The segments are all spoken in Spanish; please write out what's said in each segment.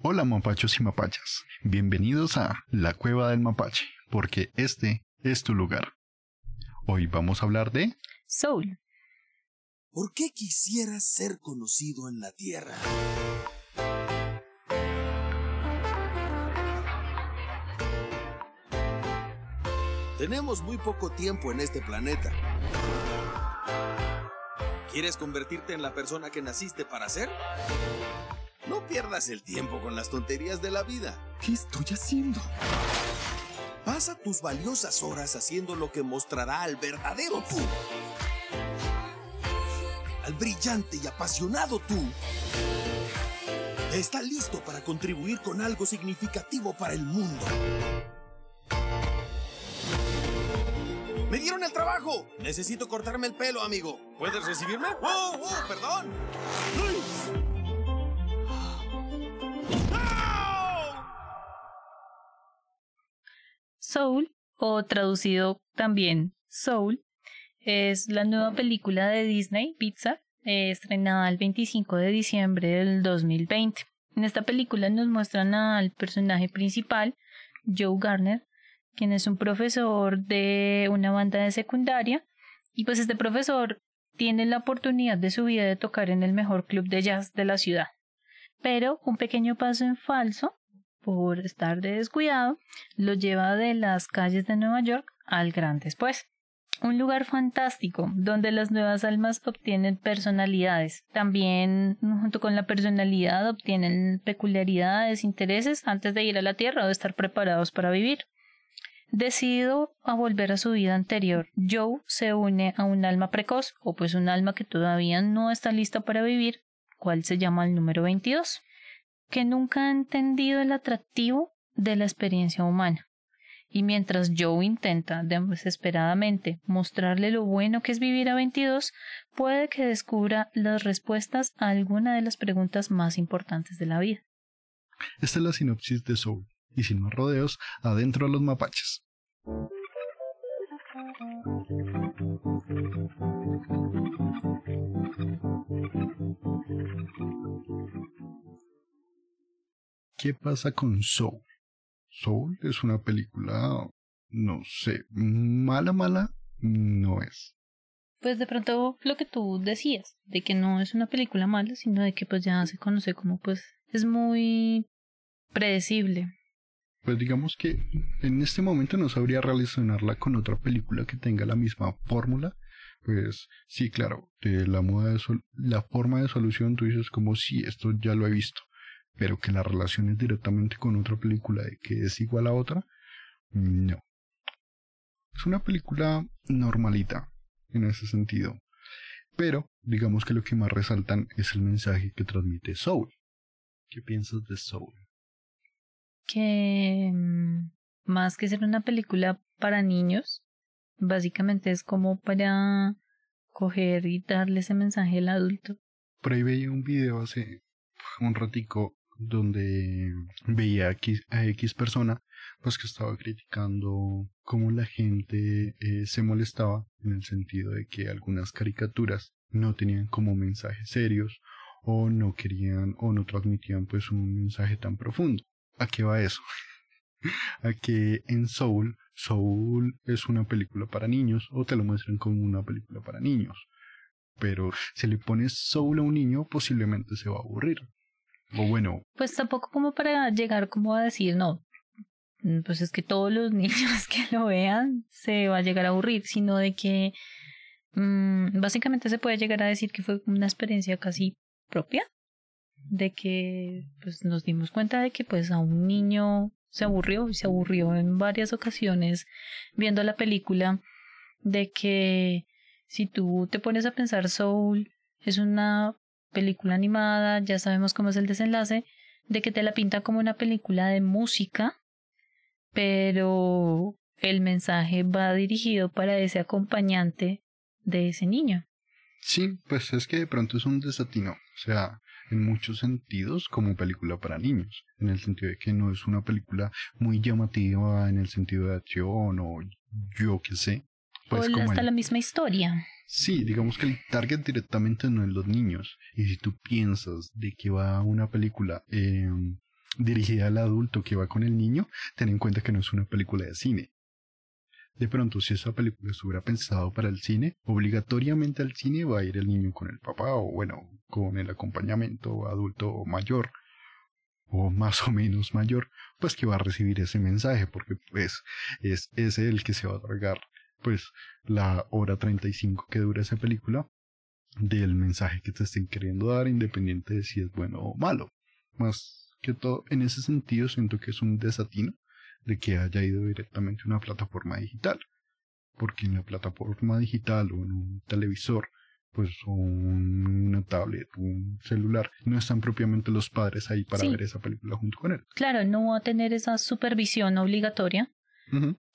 Hola mapachos y mapachas, bienvenidos a La Cueva del Mapache, porque este es tu lugar. Hoy vamos a hablar de Soul. ¿Por qué quisieras ser conocido en la Tierra? Tenemos muy poco tiempo en este planeta. ¿Quieres convertirte en la persona que naciste para ser? No pierdas el tiempo con las tonterías de la vida. ¿Qué estoy haciendo? Pasa tus valiosas horas haciendo lo que mostrará al verdadero tú. Al brillante y apasionado tú. Está listo para contribuir con algo significativo para el mundo. ¡Me dieron el trabajo! Necesito cortarme el pelo, amigo. ¿Puedes recibirme? ¡Oh, oh, perdón! ¡Ay! Soul, o traducido también Soul, es la nueva película de Disney, Pixar, eh, estrenada el 25 de diciembre del 2020. En esta película nos muestran al personaje principal, Joe Garner, quien es un profesor de una banda de secundaria, y pues este profesor tiene la oportunidad de su vida de tocar en el mejor club de jazz de la ciudad. Pero un pequeño paso en falso por estar de descuidado, lo lleva de las calles de Nueva York al gran después. Un lugar fantástico donde las nuevas almas obtienen personalidades. También, junto con la personalidad, obtienen peculiaridades, intereses antes de ir a la Tierra o de estar preparados para vivir. Decidido a volver a su vida anterior, Joe se une a un alma precoz, o pues un alma que todavía no está lista para vivir, cual se llama el número 22 que nunca ha entendido el atractivo de la experiencia humana. Y mientras Joe intenta desesperadamente mostrarle lo bueno que es vivir a 22, puede que descubra las respuestas a alguna de las preguntas más importantes de la vida. Esta es la sinopsis de Soul, y sin más rodeos, adentro a los mapaches. ¿Qué pasa con Soul? Soul es una película, no sé, mala, mala, no es. Pues de pronto lo que tú decías, de que no es una película mala, sino de que pues ya se conoce como pues es muy predecible. Pues digamos que en este momento no sabría relacionarla con otra película que tenga la misma fórmula. Pues sí, claro, de la moda de la forma de solución tú dices como si esto ya lo he visto pero que la relación es directamente con otra película de que es igual a otra, no. Es una película normalita en ese sentido, pero digamos que lo que más resaltan es el mensaje que transmite Soul. ¿Qué piensas de Soul? Que mm, más que ser una película para niños, básicamente es como para coger y darle ese mensaje al adulto. Por ahí veía un video hace un ratico donde veía a X, persona pues que estaba criticando cómo la gente eh, se molestaba en el sentido de que algunas caricaturas no tenían como mensajes serios o no querían o no transmitían pues un mensaje tan profundo. ¿A qué va eso? a que en Soul, Soul es una película para niños o te lo muestran como una película para niños. Pero si le pones Soul a un niño posiblemente se va a aburrir. O bueno. Pues tampoco como para llegar como a decir, no, mm, pues es que todos los niños que lo vean se va a llegar a aburrir, sino de que mmm, básicamente se puede llegar a decir que fue una experiencia casi propia, de que pues nos dimos cuenta de que pues a un niño se aburrió y se aburrió en varias ocasiones viendo la película, de que si tú te pones a pensar Soul es una película animada, ya sabemos cómo es el desenlace, de que te la pinta como una película de música, pero el mensaje va dirigido para ese acompañante de ese niño. Sí, pues es que de pronto es un desatino, o sea, en muchos sentidos como película para niños, en el sentido de que no es una película muy llamativa en el sentido de acción o yo qué sé. Pues o hasta la misma historia. Sí, digamos que el target directamente no es los niños. Y si tú piensas de que va una película em, dirigida al adulto que va con el niño, ten en cuenta que no es una película de cine. De pronto, si esa película estuviera pensado para el cine, obligatoriamente al cine va a ir el niño con el papá o bueno, con el acompañamiento adulto mayor o más o menos mayor, pues que va a recibir ese mensaje porque pues es ese el que se va a tragar pues la hora 35 que dura esa película del mensaje que te estén queriendo dar independiente de si es bueno o malo. Más que todo, en ese sentido siento que es un desatino de que haya ido directamente a una plataforma digital. Porque en la plataforma digital o en un televisor, pues o una tablet o un celular, no están propiamente los padres ahí para ver esa película junto con él. Claro, no va a tener esa supervisión obligatoria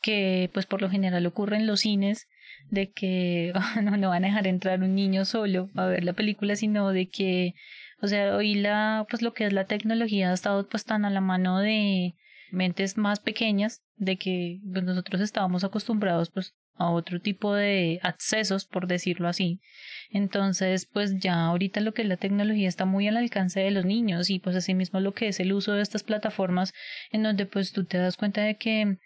que pues por lo general ocurre en los cines de que no, no van a dejar entrar un niño solo a ver la película, sino de que, o sea, hoy la, pues lo que es la tecnología ha estado pues tan a la mano de mentes más pequeñas, de que pues, nosotros estábamos acostumbrados pues a otro tipo de accesos, por decirlo así. Entonces, pues ya ahorita lo que es la tecnología está muy al alcance de los niños y pues asimismo lo que es el uso de estas plataformas en donde pues tú te das cuenta de que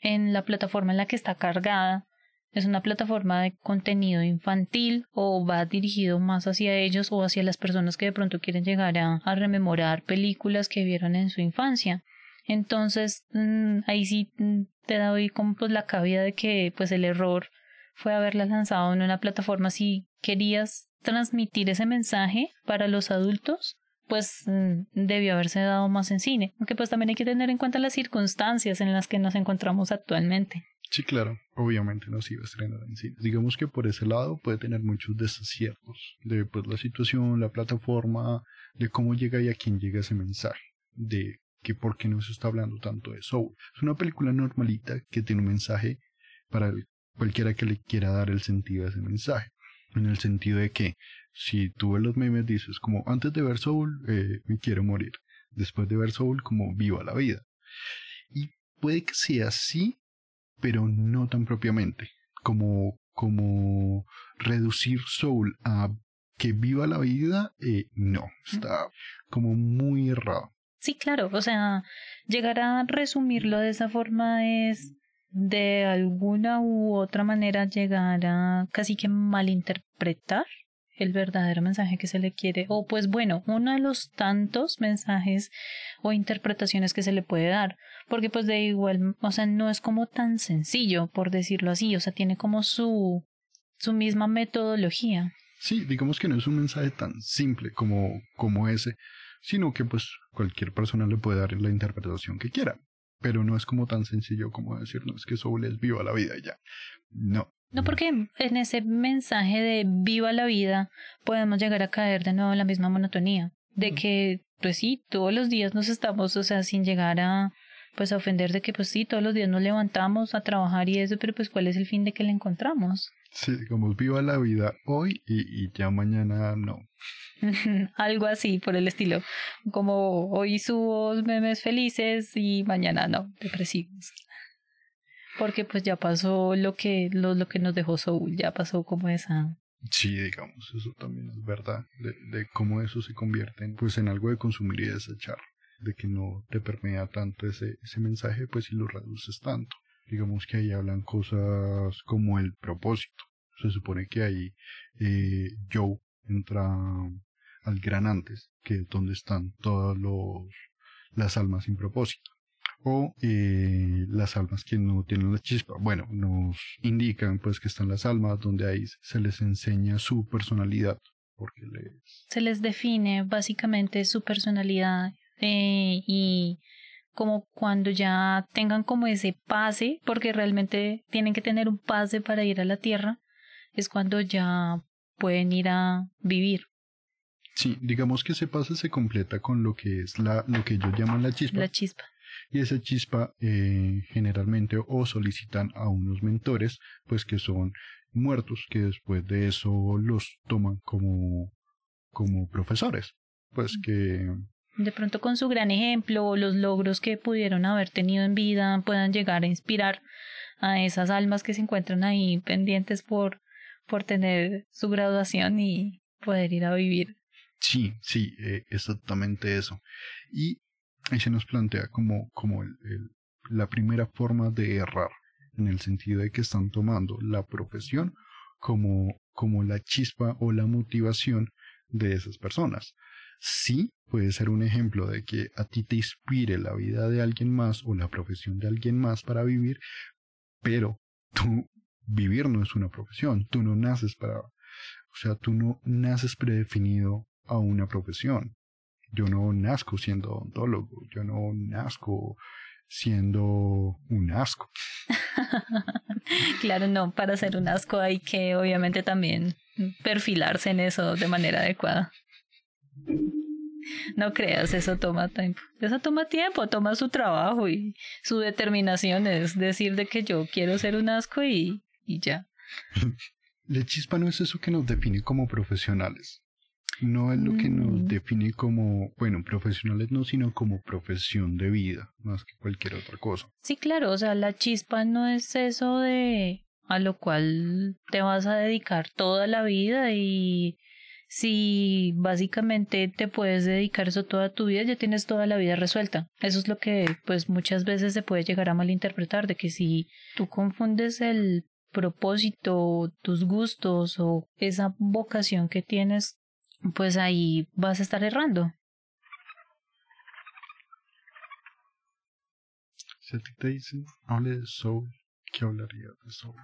en la plataforma en la que está cargada es una plataforma de contenido infantil o va dirigido más hacia ellos o hacia las personas que de pronto quieren llegar a, rememorar películas que vieron en su infancia. Entonces, mm, ahí sí mm, te doy como pues la cabida de que pues el error fue haberla lanzado en una plataforma si querías transmitir ese mensaje para los adultos pues mm, debió haberse dado más en cine, aunque pues también hay que tener en cuenta las circunstancias en las que nos encontramos actualmente. Sí, claro, obviamente no se iba a estrenar en cine. Digamos que por ese lado puede tener muchos desaciertos de pues, la situación, la plataforma, de cómo llega y a quién llega ese mensaje, de que por qué no se está hablando tanto de Soul. Es una película normalita que tiene un mensaje para cualquiera que le quiera dar el sentido a ese mensaje en el sentido de que si tú ves los memes dices como antes de ver Soul eh, me quiero morir, después de ver Soul como viva la vida. Y puede que sea así, pero no tan propiamente, como, como reducir Soul a que viva la vida, eh, no, está como muy errado. Sí, claro, o sea, llegar a resumirlo de esa forma es de alguna u otra manera llegar a casi que malinterpretar el verdadero mensaje que se le quiere, o pues bueno, uno de los tantos mensajes o interpretaciones que se le puede dar, porque pues de igual, o sea, no es como tan sencillo, por decirlo así, o sea, tiene como su, su misma metodología. Sí, digamos que no es un mensaje tan simple como, como ese, sino que pues cualquier persona le puede dar la interpretación que quiera pero no es como tan sencillo como decirnos que Soul es viva la vida y ya. No. No, porque en ese mensaje de viva la vida podemos llegar a caer de nuevo en la misma monotonía, de que, pues sí, todos los días nos estamos, o sea, sin llegar a, pues a ofender de que, pues sí, todos los días nos levantamos a trabajar y eso, pero pues cuál es el fin de que le encontramos. Sí, como viva la vida hoy y, y ya mañana no. Algo así por el estilo. Como hoy subo memes felices y mañana no, depresivos. Porque pues ya pasó lo que, lo, lo que nos dejó Soul, ya pasó como esa... Sí, digamos, eso también es verdad, de, de cómo eso se convierte en, pues, en algo de consumir y desechar, de que no te permea tanto ese, ese mensaje, pues si lo reduces tanto. Digamos que ahí hablan cosas como el propósito. Se supone que ahí eh, Joe entra al gran antes, que es donde están todas los, las almas sin propósito. O eh, las almas que no tienen la chispa. Bueno, nos indican pues que están las almas donde ahí se les enseña su personalidad. Porque les... Se les define básicamente su personalidad eh, y como cuando ya tengan como ese pase, porque realmente tienen que tener un pase para ir a la Tierra, es cuando ya pueden ir a vivir. Sí, digamos que ese pase se completa con lo que es la, lo que ellos llaman la chispa. La chispa. Y esa chispa eh, generalmente o solicitan a unos mentores, pues que son muertos, que después de eso los toman como, como profesores. Pues que de pronto con su gran ejemplo o los logros que pudieron haber tenido en vida puedan llegar a inspirar a esas almas que se encuentran ahí pendientes por, por tener su graduación y poder ir a vivir. Sí, sí, eh, exactamente eso. Y ahí se nos plantea como, como la primera forma de errar, en el sentido de que están tomando la profesión como, como la chispa o la motivación de esas personas. Sí, puede ser un ejemplo de que a ti te inspire la vida de alguien más o la profesión de alguien más para vivir, pero tú vivir no es una profesión, tú no naces para, o sea, tú no naces predefinido a una profesión. Yo no nazco siendo odontólogo, yo no nazco siendo un asco. claro, no, para ser un asco hay que obviamente también perfilarse en eso de manera adecuada. No creas, eso toma tiempo. Eso toma tiempo, toma su trabajo y su determinación es decir de que yo quiero ser un asco y, y ya. La chispa no es eso que nos define como profesionales no es lo que nos define como, bueno, profesionales no, sino como profesión de vida, más que cualquier otra cosa. Sí, claro, o sea, la chispa no es eso de a lo cual te vas a dedicar toda la vida y si básicamente te puedes dedicar eso toda tu vida, ya tienes toda la vida resuelta. Eso es lo que pues muchas veces se puede llegar a malinterpretar, de que si tú confundes el propósito, tus gustos o esa vocación que tienes pues ahí vas a estar errando. Si a ti te dicen, hable de soul, ¿qué hablaría de soul?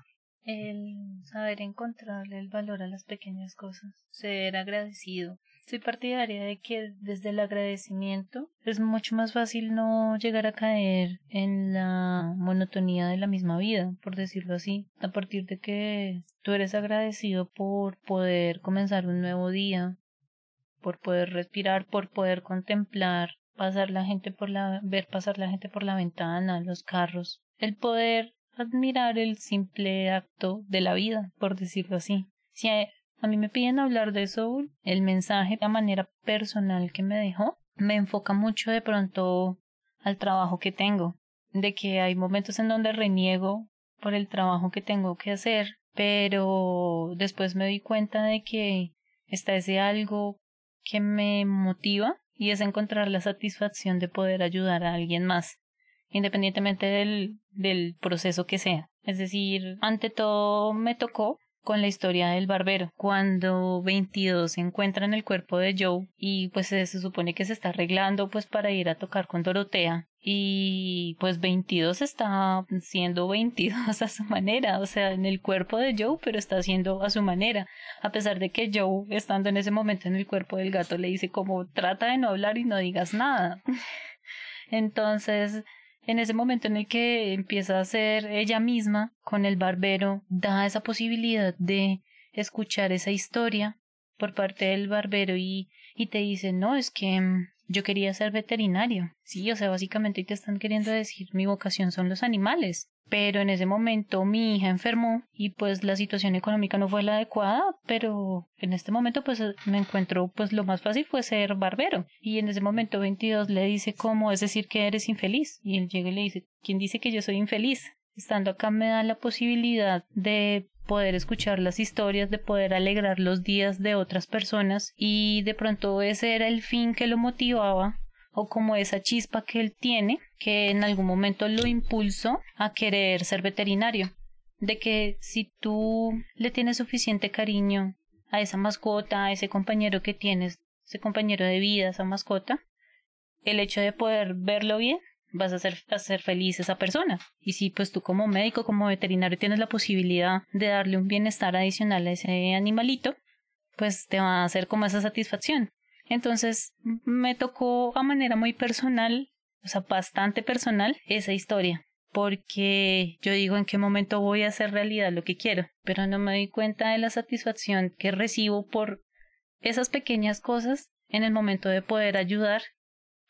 El saber encontrarle el valor a las pequeñas cosas, ser agradecido. Soy partidaria de que desde el agradecimiento es mucho más fácil no llegar a caer en la monotonía de la misma vida, por decirlo así. A partir de que tú eres agradecido por poder comenzar un nuevo día, por poder respirar, por poder contemplar, pasar la gente por la, ver pasar la gente por la ventana, los carros, el poder admirar el simple acto de la vida, por decirlo así. Si a, mí me piden hablar de Soul, el mensaje, la manera personal que me dejó, me enfoca mucho de pronto al trabajo que tengo, de que hay momentos en donde reniego por el trabajo que tengo que hacer, pero después me doy cuenta de que está ese algo que me motiva y es encontrar la satisfacción de poder ayudar a alguien más, independientemente del, del proceso que sea. Es decir, ante todo me tocó con la historia del barbero, cuando 22 se encuentra en el cuerpo de Joe y pues se, supone que se está arreglando pues para ir a tocar con Dorotea y pues 22 está siendo 22 a su manera, o sea, en el cuerpo de Joe, pero está haciendo a su manera, a pesar de que Joe, estando en ese momento en el cuerpo del gato, le dice como trata de no hablar y no digas nada. Entonces, en ese momento en el que empieza a ser ella misma con el barbero, da esa posibilidad de escuchar esa historia por parte del barbero y, y te dice, no, es que mm, yo quería ser veterinario. Sí, o sea, básicamente te están queriendo decir mi vocación son los animales. Pero en ese momento mi hija enfermó y pues la situación económica no fue la adecuada, pero en este momento pues me encuentro pues lo más fácil fue ser barbero. Y en ese momento 22 le dice cómo es decir que eres infeliz. Y él llega y le dice, ¿quién dice que yo soy infeliz? Estando acá me da la posibilidad de poder escuchar las historias, de poder alegrar los días de otras personas y de pronto ese era el fin que lo motivaba o como esa chispa que él tiene que en algún momento lo impulsó a querer ser veterinario. De que si tú le tienes suficiente cariño a esa mascota, a ese compañero que tienes, ese compañero de vida, esa mascota, el hecho de poder verlo bien vas a hacer, hacer feliz a esa persona. Y si pues tú como médico, como veterinario tienes la posibilidad de darle un bienestar adicional a ese animalito, pues te va a hacer como esa satisfacción. Entonces me tocó a manera muy personal, o sea, bastante personal, esa historia. Porque yo digo en qué momento voy a hacer realidad lo que quiero, pero no me doy cuenta de la satisfacción que recibo por esas pequeñas cosas en el momento de poder ayudar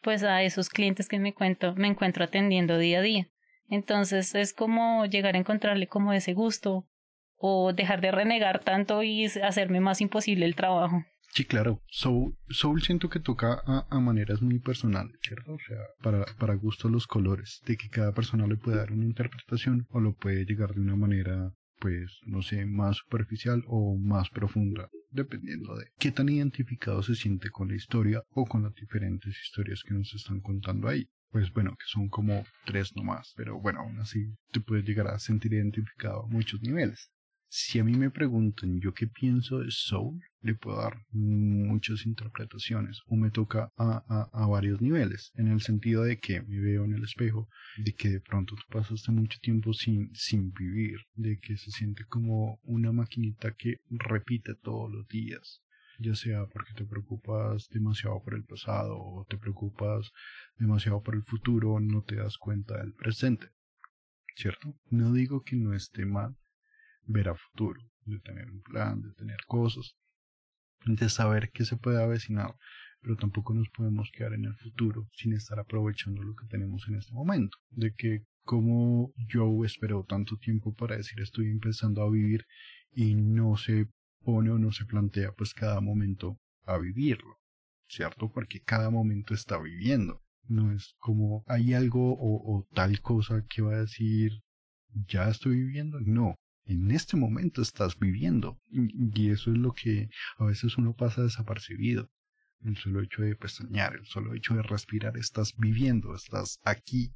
pues a esos clientes que me, cuento, me encuentro atendiendo día a día. Entonces es como llegar a encontrarle como ese gusto o dejar de renegar tanto y hacerme más imposible el trabajo. Sí, claro. Soul, Soul siento que toca a, a, maneras muy personales, ¿cierto? O sea, para, para gusto los colores, de que cada persona le puede dar una interpretación o lo puede llegar de una manera, pues, no sé, más superficial o más profunda dependiendo de qué tan identificado se siente con la historia o con las diferentes historias que nos están contando ahí. Pues bueno, que son como tres nomás, pero bueno, aún así te puedes llegar a sentir identificado a muchos niveles. Si a mí me preguntan yo qué pienso de Soul, le puedo dar muchas interpretaciones o me toca a, a, varios niveles, en el sentido de que me veo en el espejo, de que de pronto tú pasaste mucho tiempo sin, sin vivir, de que se siente como una maquinita que repite todos los días, ya sea porque te preocupas demasiado por el pasado o te preocupas demasiado por el futuro, no te das cuenta del presente. ¿Cierto? No digo que no esté mal ver a futuro, de tener un plan, de tener cosas, de saber qué se puede avecinar, pero tampoco nos podemos quedar en el futuro sin estar aprovechando lo que tenemos en este momento, de que como yo espero tanto tiempo para decir estoy empezando a vivir y no se pone o no se plantea pues cada momento a vivirlo, ¿cierto? Porque cada momento está viviendo. No es como hay algo o, o tal cosa que va a decir ya estoy viviendo. No, en este momento estás viviendo. Y, eso es lo que a veces uno pasa desapercibido. El solo hecho de pestañear, el solo hecho de respirar, estás viviendo, estás aquí.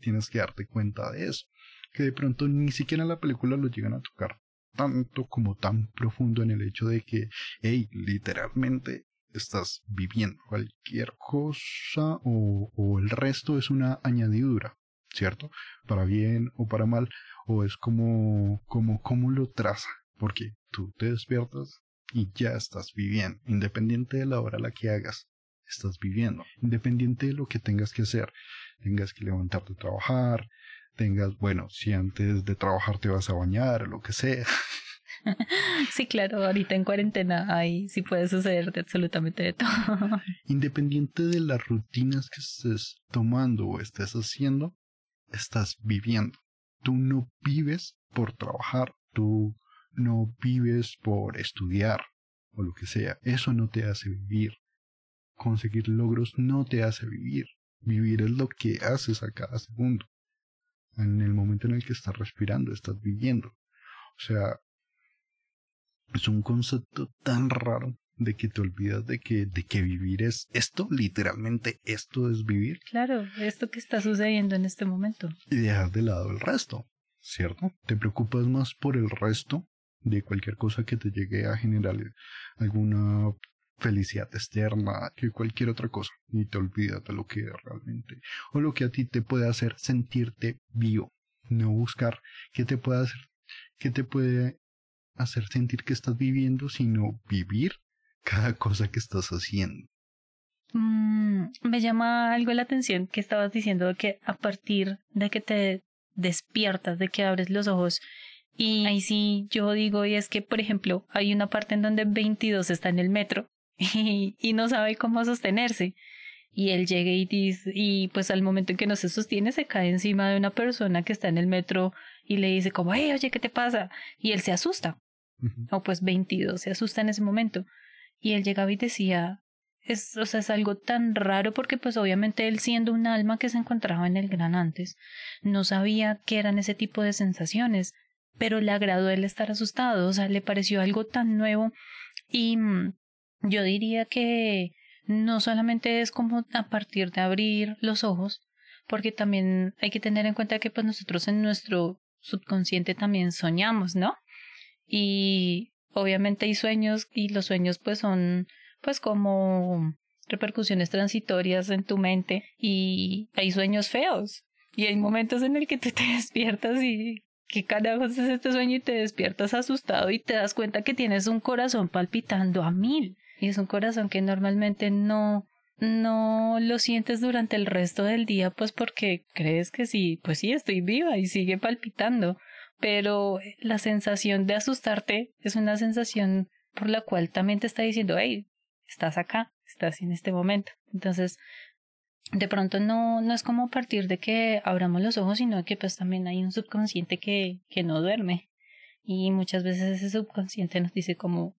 Tienes que darte cuenta de eso. Que de pronto ni siquiera en la película lo llegan a tocar tanto como tan profundo en el hecho de que, hey, literalmente estás viviendo cualquier cosa o, o el resto es una añadidura, ¿cierto? Para bien o para mal, o es como, como, cómo lo traza, porque tú te despiertas y ya estás viviendo, independiente de la hora a la que hagas, estás viviendo, independiente de lo que tengas que hacer, tengas que levantarte a trabajar, tengas, bueno, si antes de trabajar te vas a bañar o lo que sea. Sí, claro, ahorita en cuarentena ahí sí puede suceder de absolutamente de todo. Independiente de las rutinas que estés tomando o estés haciendo, estás viviendo. Tú no vives por trabajar, tú no vives por estudiar o lo que sea. Eso no te hace vivir. Conseguir logros no te hace vivir. Vivir es lo que haces a cada segundo. En el momento en el que estás respirando, estás viviendo. O sea, es un concepto tan raro de que te olvidas de que, de que vivir es esto, literalmente esto es vivir. Claro, esto que está sucediendo en este momento. Y dejas de lado el resto, ¿cierto? Te preocupas más por el resto de cualquier cosa que te llegue a generar alguna felicidad externa que cualquier otra cosa y te olvidas de lo que realmente o lo que a ti te puede hacer sentirte vivo no buscar qué te puede hacer qué te puede hacer sentir que estás viviendo sino vivir cada cosa que estás haciendo. Mm, me llama algo la atención que estabas diciendo que a partir de que te despiertas, de que abres los ojos, y ahí sí yo digo, y es que, por ejemplo, hay una parte en donde 22 está en el metro y, y no sabe cómo sostenerse. Y él llega y dice, y pues al momento en que no se sostiene, se cae encima de una persona que está en el metro y le dice como, hey, oye, ¿qué te pasa? Y él se asusta. O pues 22 se asusta en ese momento. Y él llegaba y decía, es, es algo tan raro porque pues obviamente él siendo un alma que se encontraba en el gran antes, no sabía qué eran ese tipo de sensaciones, pero le agradó el estar asustado, o sea, le pareció algo tan nuevo y mm, yo diría que no solamente es como a partir de abrir los ojos, porque también hay que tener en cuenta que pues nosotros en nuestro subconsciente también soñamos, ¿no? Y obviamente hay sueños y los sueños pues son pues como repercusiones transitorias en tu mente y hay sueños feos y hay momentos en el que te, te despiertas y qué carajos es este sueño y te despiertas asustado y te das cuenta que tienes un corazón palpitando a mil y es un corazón que normalmente no no lo sientes durante el resto del día pues porque crees que sí pues sí estoy viva y sigue palpitando pero la sensación de asustarte es una sensación por la cual también te está diciendo, hey, estás acá, estás en este momento. Entonces, de pronto no, no es como partir de que abramos los ojos, sino que pues también hay un subconsciente que, que no duerme. Y muchas veces ese subconsciente nos dice como,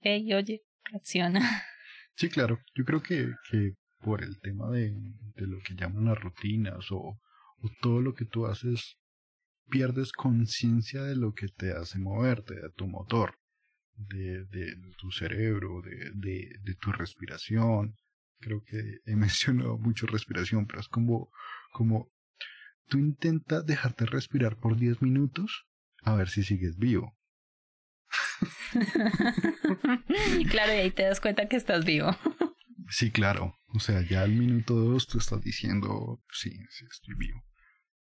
hey, oye, reacciona. Sí, claro. Yo creo que, que por el tema de, de lo que llaman las rutinas o, o todo lo que tú haces pierdes conciencia de lo que te hace moverte, de tu motor, de, de tu cerebro, de, de, de tu respiración. Creo que he mencionado mucho respiración, pero es como, como tú intentas dejarte respirar por 10 minutos a ver si sigues vivo. claro, y ahí te das cuenta que estás vivo. sí, claro. O sea, ya al minuto dos tú estás diciendo, sí, sí, estoy vivo.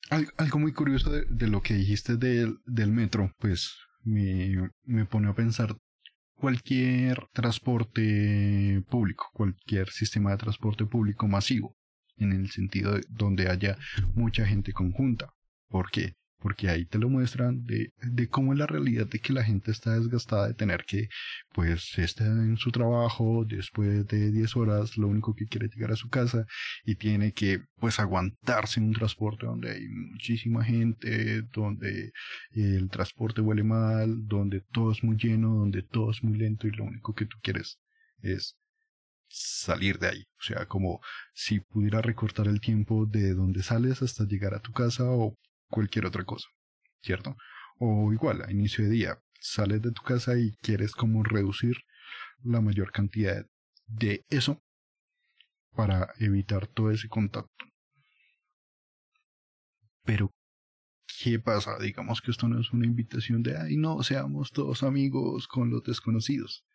Algo muy curioso de, lo que dijiste del, del metro, pues me, me pone a pensar cualquier transporte público, cualquier sistema de transporte público masivo, en el sentido de donde haya mucha gente conjunta. ¿Por qué? Porque ahí te lo muestran de, de, cómo es la realidad de que la gente está desgastada de tener que, pues, estar en su trabajo después de 10 horas, lo único que quiere llegar a su casa y tiene que, pues, aguantarse en un transporte donde hay muchísima gente, donde el transporte huele mal, donde todo es muy lleno, donde todo es muy lento y lo único que tú quieres es salir de ahí. O sea, como si pudiera recortar el tiempo de donde sales hasta llegar a tu casa o cualquier otra cosa, ¿cierto? O igual, a inicio de día, sales de tu casa y quieres como reducir la mayor cantidad de eso para evitar todo ese contacto. Pero, ¿qué pasa? Digamos que esto no es una invitación de, ay, no, seamos todos amigos con los desconocidos.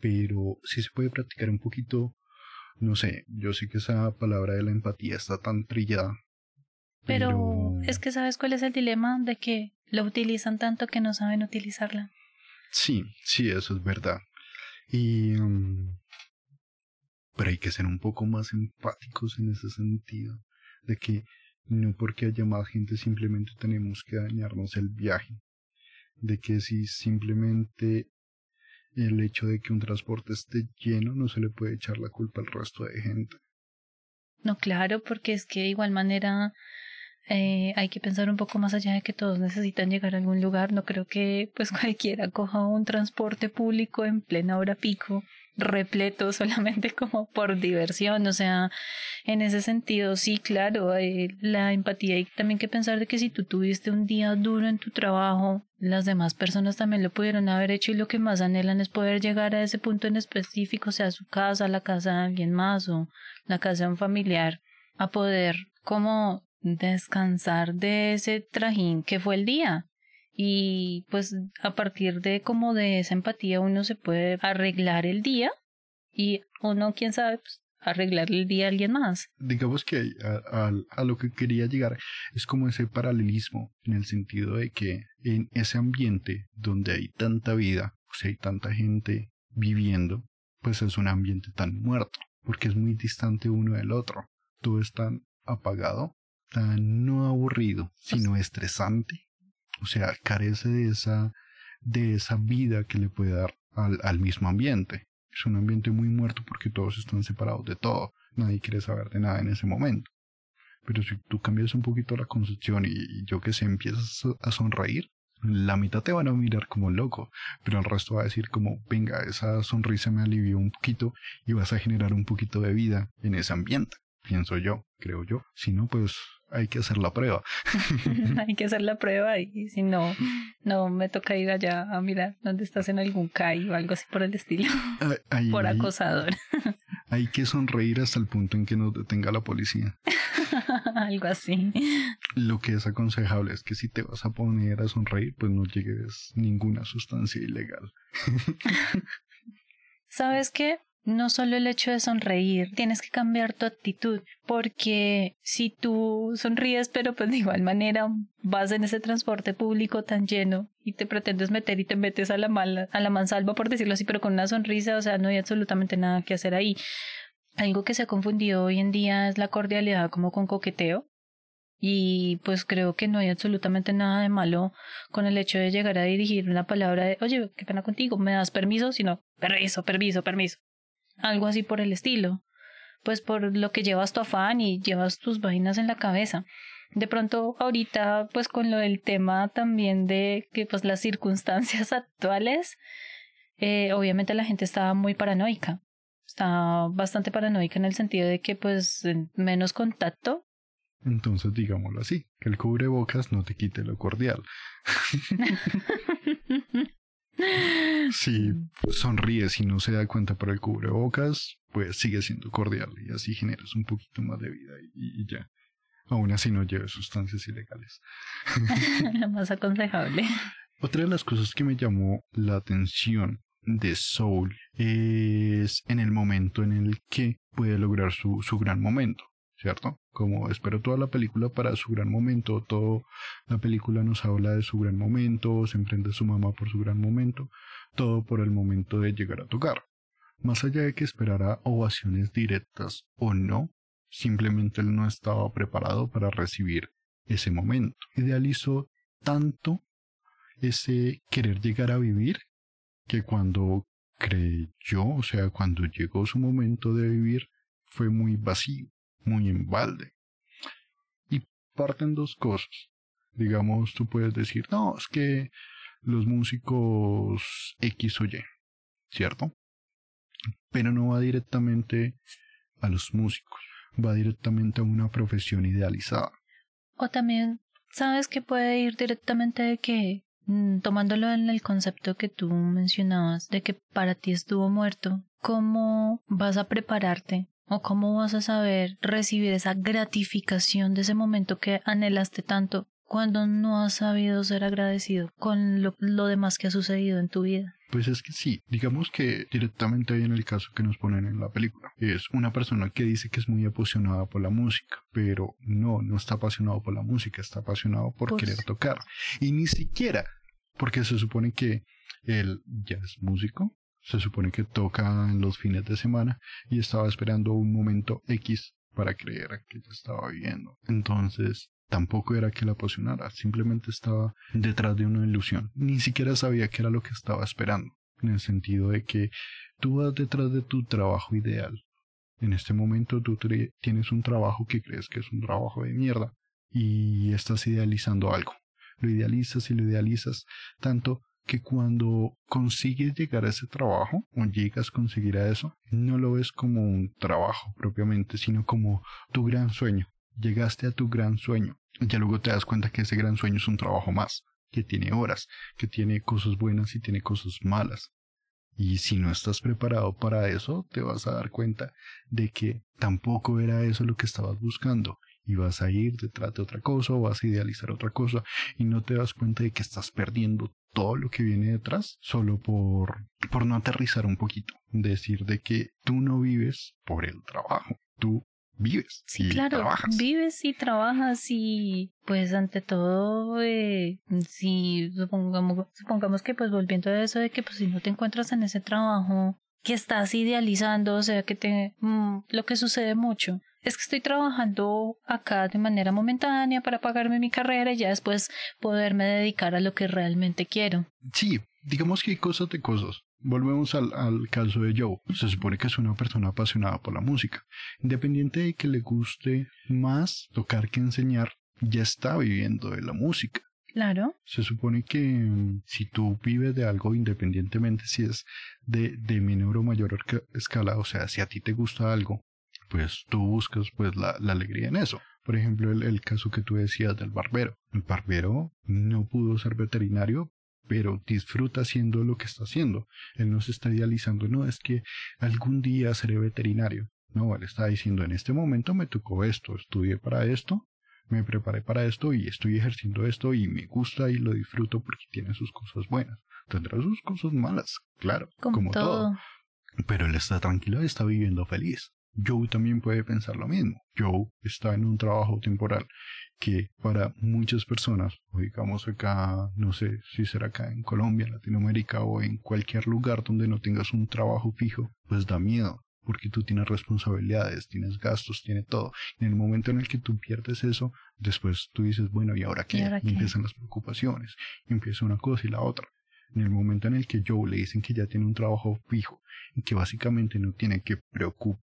Pero sí se puede practicar un poquito, no sé, yo sé que esa palabra de la empatía está tan trillada pero, es que sabes cuál es el dilema de que lo utilizan tanto que no saben utilizarla. Sí, sí, eso es verdad. Y... Um, pero hay que ser un poco más empáticos en ese sentido, de que no porque haya más gente simplemente tenemos que dañarnos el viaje, de que si simplemente el hecho de que un transporte esté lleno no se le puede echar la culpa al resto de gente. No, claro, porque es que de igual manera eh, hay que pensar un poco más allá de que todos necesitan llegar a algún lugar. No creo que pues cualquiera coja un transporte público en plena hora pico repleto solamente como por diversión. O sea, en ese sentido, sí, claro, eh, la empatía y también que pensar de que si tú tuviste un día duro en tu trabajo, las demás personas también lo pudieron haber hecho y lo que más anhelan es poder llegar a ese punto en específico, sea su casa, la casa de alguien más o la casa de un familiar, a poder como descansar de ese trajín que fue el día. Y pues a partir de como de esa empatía uno se puede arreglar el día y uno, quién sabe, pues, arreglar el día a alguien más. Digamos que a, lo que quería llegar es como ese paralelismo en el sentido de que en ese ambiente donde hay tanta vida, sea, hay tanta gente viviendo, pues es un ambiente tan muerto, porque es muy distante uno del otro. Todo es tan apagado no aburrido, sino estresante. O sea, carece de esa, de esa vida que le puede dar al, al mismo ambiente. Es un ambiente muy muerto porque todos están separados de todo. Nadie quiere saber de nada en ese momento. Pero si tú cambias un poquito la concepción y, yo que sé, empiezas a sonreír, la mitad te van a mirar como loco, pero el resto va a decir como, venga, esa sonrisa me alivió un poquito y vas a generar un poquito de vida en ese ambiente, pienso yo, creo yo. Si no, pues hay que hacer la prueba. hay que hacer la prueba y si no, no me toca ir allá a mirar dónde estás en algún CAI o algo así por el estilo. por acosador. hay que sonreír hasta el punto en que nos detenga la policía. algo así. Lo que es aconsejable es que si te vas a poner a sonreír, pues no llegues ninguna sustancia ilegal. ¿Sabes qué? No solo el hecho de sonreír, tienes que cambiar tu actitud, porque si tú sonríes, pero pues de igual manera vas en ese transporte público tan lleno y te pretendes meter y te metes a la mala, a la mansalva por decirlo así, pero con una sonrisa, o sea, no hay absolutamente nada que hacer ahí. Algo que se ha confundido hoy en día es la cordialidad como con coqueteo. Y pues creo que no hay absolutamente nada de malo con el hecho de llegar a dirigir una palabra de, oye, qué pena contigo, ¿me das permiso? Sino, permiso, permiso, permiso algo así por el estilo, pues por lo que llevas tu afán y llevas tus vainas en la cabeza. De pronto ahorita pues con lo del tema también de que pues las circunstancias actuales, eh, obviamente la gente está muy paranoica, está bastante paranoica en el sentido de que pues menos contacto. Entonces digámoslo así, que el cubrebocas no te quite lo cordial. Si sonríe y no se da cuenta por el cubrebocas, pues sigue siendo cordial y así generas un poquito más de vida y, ya. Aún así no lleve sustancias ilegales. más aconsejable. Otra de las cosas que me llamó la atención de Soul es en el momento en el que puede lograr su, su gran momento. ¿Cierto? Como espero toda la película para su gran momento, toda la película nos habla de su gran momento, se emprende su mamá por su gran momento, todo por el momento de llegar a tocar. Más allá de que esperara ovaciones directas o no, simplemente él no estaba preparado para recibir ese momento. Idealizó tanto ese querer llegar a vivir que cuando creyó, o sea, cuando llegó su momento de vivir, fue muy vacío muy en balde. Y parten dos cosas. Digamos, tú puedes decir, no, es que los músicos X o Y, ¿cierto? Pero no va directamente a los músicos, va directamente a una profesión idealizada. O también, ¿sabes que puede ir directamente de que, mm, tomándolo en el concepto que tú mencionabas, de que para ti estuvo muerto, ¿cómo vas a prepararte ¿O cómo vas a saber recibir esa gratificación de ese momento que anhelaste tanto cuando no has sabido ser agradecido con lo, demás que ha sucedido en tu vida? Pues es que sí, digamos que directamente ahí en el caso que nos ponen en la película. Es una persona que dice que es muy apasionada por la música, pero no, no está apasionado por la música, está apasionado por pues querer tocar. Y ni siquiera, porque se supone que él ya es músico, se supone que toca en los fines de semana y estaba esperando un momento X para creer que ya estaba viviendo. Entonces, tampoco era que la apasionara, simplemente estaba detrás de una ilusión. Ni siquiera sabía qué era lo que estaba esperando, en el sentido de que tú vas detrás de tu trabajo ideal. En este momento tú tienes un trabajo que crees que es un trabajo de mierda y estás idealizando algo. Lo idealizas y lo idealizas tanto que cuando consigues llegar a ese trabajo o llegas a conseguir a eso, no lo ves como un trabajo propiamente, sino como tu gran sueño. Llegaste a tu gran sueño. Ya luego te das cuenta que ese gran sueño es un trabajo más, que tiene horas, que tiene cosas buenas y tiene cosas malas. Y si no estás preparado para eso, te vas a dar cuenta de que tampoco era eso lo que estabas buscando y vas a ir detrás de otra cosa o vas a idealizar otra cosa y no te das cuenta de que estás perdiendo todo lo que viene detrás solo por, por no aterrizar un poquito. Decir de que tú no vives por el trabajo, tú vives. Sí, claro, vives y trabajas y pues ante todo, eh, si supongamos, supongamos que pues volviendo a eso de que pues si no te encuentras en ese trabajo que estás idealizando, o sea que te, mm, lo que sucede mucho es que estoy trabajando acá de manera momentánea para pagarme mi carrera y ya después poderme dedicar a lo que realmente quiero. Sí, digamos que hay cosas de cosas. Volvemos al, al, caso de Joe. Se supone que es una persona apasionada por la música. Independiente de que le guste más tocar que enseñar, ya está viviendo de la música. Claro. Se supone que mm, si tú vives de algo independientemente si es de, de menor o mayor escala, o sea, si a ti te gusta algo, pues tú buscas pues la, alegría en eso. Por ejemplo, el, el, caso que tú decías del barbero. El barbero no pudo ser veterinario, pero disfruta haciendo lo que está haciendo. Él no se está idealizando, no, es que algún día seré veterinario. No, él está diciendo, en este momento me tocó esto, estudié para esto, me preparé para esto y estoy ejerciendo esto y me gusta y lo disfruto porque tiene sus cosas buenas. Tendrá sus cosas malas, claro, como, todo. Pero él está tranquilo y está viviendo feliz. Joe también puede pensar lo mismo. Joe está en un trabajo temporal que para muchas personas, o digamos acá, no sé si será acá en Colombia, Latinoamérica o en cualquier lugar donde no tengas un trabajo fijo, pues da miedo, porque tú tienes responsabilidades, tienes gastos, tienes todo. En el momento en el que tú pierdes eso, después tú dices, bueno, ¿y ahora qué? empiezan las preocupaciones, empieza una cosa y la otra. En el momento en el que Joe le dicen que ya tiene un trabajo fijo y que básicamente no tiene que preocupar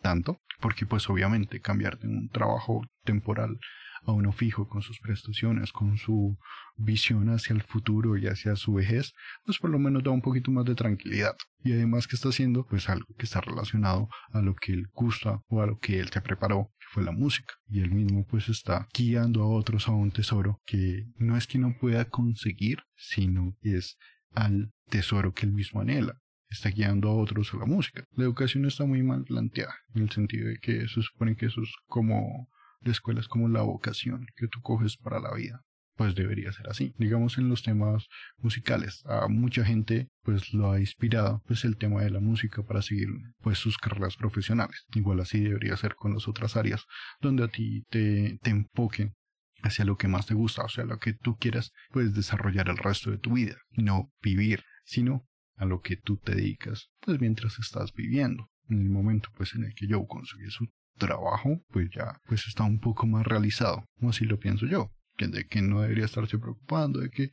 tanto, porque pues obviamente cambiar de un trabajo temporal a uno fijo con sus prestaciones, con su visión hacia el futuro y hacia su vejez, pues por lo menos da un poquito más de tranquilidad. Y además que está haciendo pues algo que está relacionado a lo que él gusta o a lo que él se preparó, que fue la música. Y él mismo pues está guiando a otros a un tesoro que no es que no pueda conseguir, sino es al tesoro que él mismo anhela. Está guiando a otros a la música. La educación está muy mal planteada, en el sentido de que se supone que eso es como la escuela es como la vocación que tú coges para la vida pues debería ser así. Digamos en los temas musicales, a mucha gente pues lo ha inspirado pues el tema de la música para seguir pues sus carreras profesionales. Igual así debería ser con las otras áreas donde a ti te, te enfoquen hacia lo que más te gusta, o sea, lo que tú quieras pues desarrollar el resto de tu vida, no vivir, sino a lo que tú te dedicas pues mientras estás viviendo. En el momento pues en el que yo conseguí su trabajo, pues ya pues está un poco más realizado, como así lo pienso yo de que no debería estarse preocupando, de que,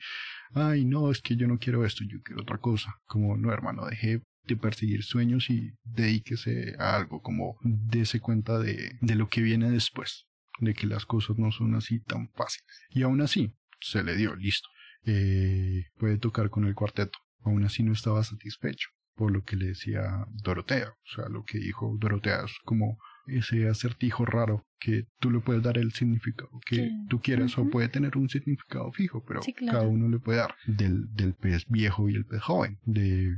ay, no, es que yo no quiero esto, yo quiero otra cosa. Como, no, hermano, deje de perseguir sueños y dedíquese a algo, como dése cuenta de, de lo que viene después, de que las cosas no son así tan fáciles. Y aún así, se le dio, listo. Eh, puede tocar con el cuarteto. Aún así no estaba satisfecho por lo que le decía Dorotea. O sea, lo que dijo Dorotea es como ese acertijo raro que tú le puedes dar el significado que tú quieras o puede tener un significado fijo, pero cada uno le puede dar del, del pez viejo y el pez joven, de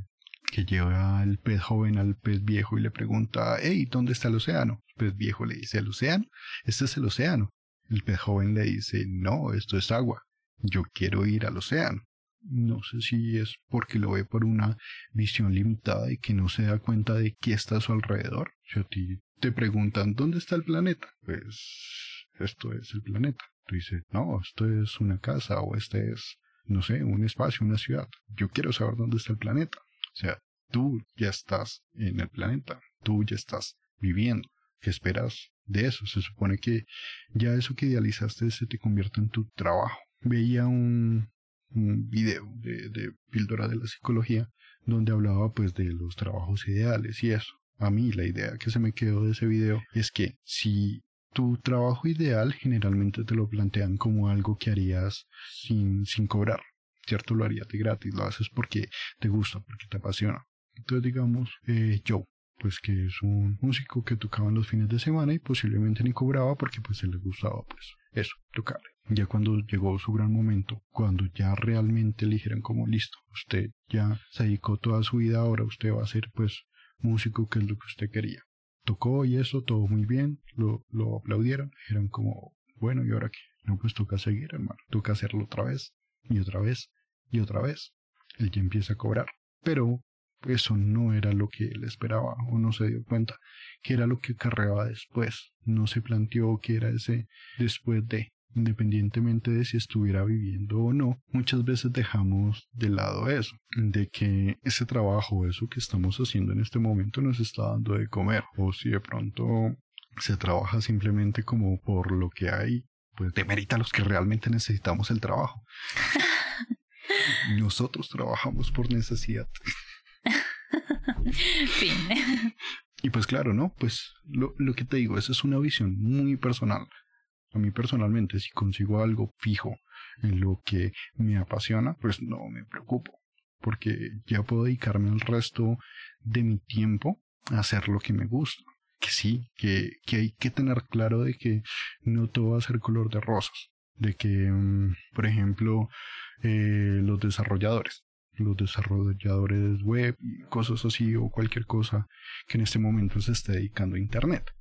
que lleva al pez joven al pez viejo y le pregunta, hey, ¿dónde está el océano? El pez viejo le dice, ¿el océano? Este es el océano. El pez joven le dice, no, esto es agua. Yo quiero ir al océano. No sé si es porque lo ve por una visión limitada y que no se da cuenta de qué está a su alrededor. Si a ti te preguntan, ¿dónde está el planeta? Pues esto es el planeta. Tú dices, no, esto es una casa o este es, no sé, un espacio, una ciudad. Yo quiero saber dónde está el planeta. O sea, tú ya estás en el planeta, tú ya estás viviendo. ¿Qué esperas de eso? Se supone que ya eso que idealizaste se te convierte en tu trabajo. Veía un, video de, de píldora de la psicología donde hablaba pues de los trabajos ideales y eso. A mí la idea que se me quedó de ese video es que si tu trabajo ideal generalmente te lo plantean como algo que harías sin, sin cobrar, ¿cierto? Lo harías de gratis, lo haces porque te gusta, porque te apasiona. Entonces digamos, eh, yo, pues que es un músico que tocaba en los fines de semana y posiblemente ni cobraba porque pues se le gustaba pues eso, tocarle. Ya cuando llegó su gran momento, cuando ya realmente le dijeron como listo, usted ya se dedicó toda su vida, ahora usted va a ser pues músico, que es lo que usted quería. Tocó y eso, todo muy bien, lo, lo aplaudieron, dijeron como, bueno, ¿y ahora qué? No, pues toca seguir, hermano, toca hacerlo otra vez, y otra vez, y otra vez. Él ya empieza a cobrar. Pero eso no era lo que él esperaba o no se dio cuenta que era lo que acarreaba después. No se planteó que era ese después de independientemente de si estuviera viviendo o no, muchas veces dejamos de lado eso, de que ese trabajo, eso que estamos haciendo en este momento nos está dando de comer, o si de pronto se trabaja simplemente como por lo que hay, pues demerita a los que realmente necesitamos el trabajo. Nosotros trabajamos por necesidad. fin. Y pues claro, ¿no? Pues lo, lo que te digo, esa es una visión muy personal. A mí personalmente, si consigo algo fijo en lo que me apasiona, pues no me preocupo, porque ya puedo dedicarme el resto de mi tiempo a hacer lo que me gusta. Que sí, que, que hay que tener claro de que no todo va a ser color de rosas. De que, mm, por ejemplo, eh, los desarrolladores, los desarrolladores web cosas así o cualquier cosa que en este momento se esté dedicando a Internet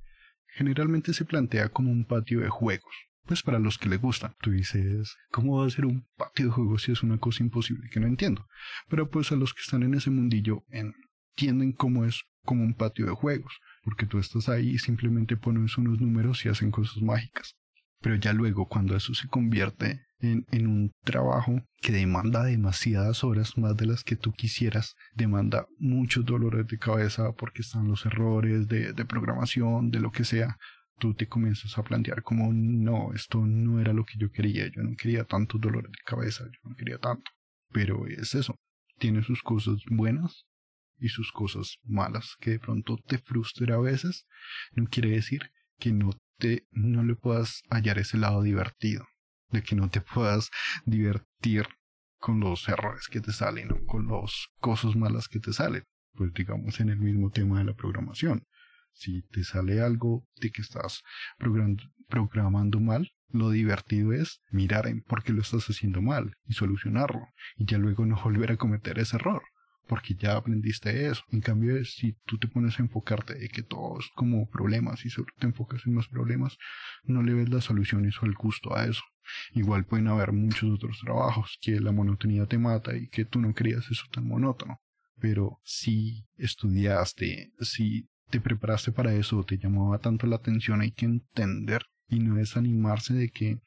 generalmente se plantea como un patio de juegos. Pues para los que le gustan. Tú dices, ¿cómo va a ser un patio de juegos si es una cosa imposible que no entiendo? Pero pues a los que están en ese mundillo entienden cómo es como un patio de juegos. Porque tú estás ahí y simplemente pones unos números y hacen cosas mágicas. Pero ya luego, cuando eso se convierte en, un trabajo que demanda demasiadas horas, más de las que tú quisieras, demanda muchos dolores de cabeza porque están los errores de, de programación, de lo que sea, tú te comienzas a plantear como, no, esto no era lo que yo quería, yo no quería tantos dolores de cabeza, yo no quería tanto. Pero es eso, tiene sus cosas buenas y sus cosas malas, que de pronto te frustra a veces, no quiere decir que no te, no le puedas hallar ese lado divertido, de que no te puedas divertir con los errores que te salen o con las cosas malas que te salen. Pues digamos en el mismo tema de la programación. Si te sale algo de que estás programando mal, Lo divertido es mirar en por qué lo estás haciendo mal y solucionarlo y ya luego no volver a cometer ese error porque ya aprendiste eso. En cambio, si tú te pones a enfocarte de que todo es como problemas y solo te enfocas en los problemas, no le ves las soluciones o el gusto a eso. Igual pueden haber muchos otros trabajos que la monotonía te mata y que tú no querías eso tan monótono. Pero si estudiaste, si te preparaste para eso, te llamaba tanto la atención, hay que entender y no desanimarse de que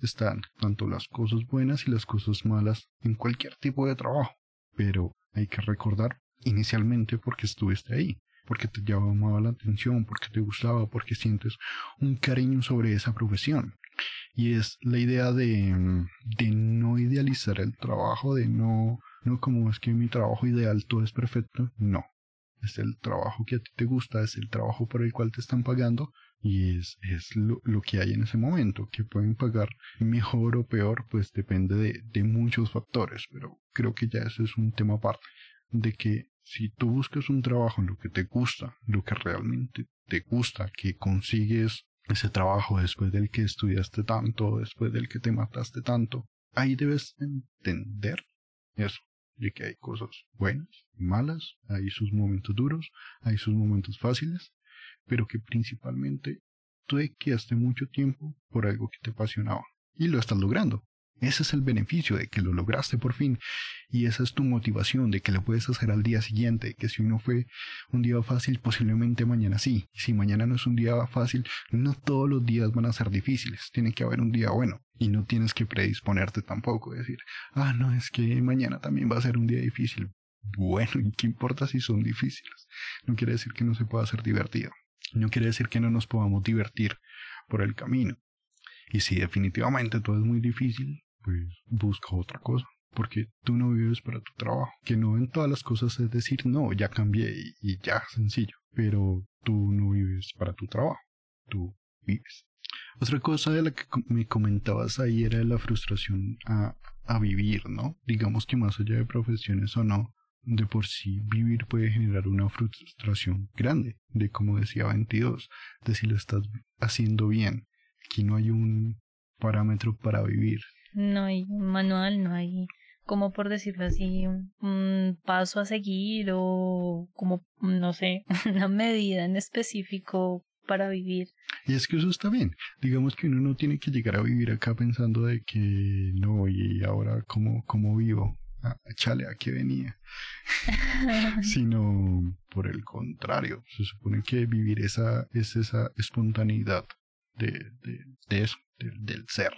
están tanto las cosas buenas y las cosas malas en cualquier tipo de trabajo. Pero hay que recordar inicialmente porque estuviste ahí, porque te llamaba la atención, porque te gustaba, porque sientes un cariño sobre esa profesión. Y es la idea de, de no idealizar el trabajo, de no, no como es que mi trabajo ideal todo es perfecto, no. Es el trabajo que a ti te gusta, es el trabajo por el cual te están pagando y es, es lo, lo, que hay en ese momento. Que pueden pagar mejor o peor, pues depende de, de muchos factores, pero creo que ya eso es un tema aparte. De que si tú buscas un trabajo en lo que te gusta, lo que realmente te gusta, que consigues ese trabajo después del que estudiaste tanto, después del que te mataste tanto, ahí debes entender eso, de que hay cosas buenas y malas, hay sus momentos duros, hay sus momentos fáciles, pero que principalmente tú dedicaste mucho tiempo por algo que te apasionaba y lo estás logrando. Ese es el beneficio de que lo lograste por fin y esa es tu motivación de que lo puedes hacer al día siguiente, que si no fue un día fácil, posiblemente mañana sí. Si mañana no es un día fácil, no todos los días van a ser difíciles, tiene que haber un día bueno y no tienes que predisponerte tampoco, decir, ah, no, es que mañana también va a ser un día difícil. Bueno, ¿y qué importa si son difíciles? No quiere decir que no se pueda hacer divertido. No quiere decir que no nos podamos divertir por el camino. Y si definitivamente todo es muy difícil, pues busca otra cosa. Porque tú no vives para tu trabajo. Que no en todas las cosas es decir, no, ya cambié y, ya, sencillo. Pero tú no vives para tu trabajo. Tú vives. Otra cosa de la que me comentabas ahí era la frustración a, a vivir, ¿no? Digamos que más allá de profesiones o no, de por sí vivir puede generar una frustración grande, de como decía 22, de si lo estás haciendo bien. Aquí no hay un parámetro para vivir. No hay un manual, no hay, como por decirlo así, un, paso a seguir o como, no sé, una medida en específico para vivir. Y es que eso está bien. Digamos que uno no tiene que llegar a vivir acá pensando de que no, y ahora cómo, cómo vivo a, chale, a qué venía, sino por el contrario, se supone que vivir esa es esa espontaneidad de, de, de eso, del ser,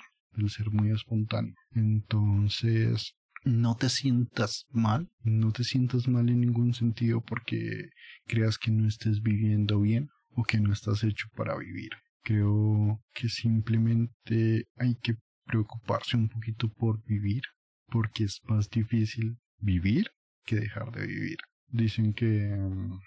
ser muy espontáneo. Entonces, no te sientas mal, no te sientas mal en ningún sentido porque creas que no estés viviendo bien o que no estás hecho para vivir. Creo que simplemente hay que preocuparse un poquito por vivir, porque es más difícil vivir que dejar de vivir. Dicen que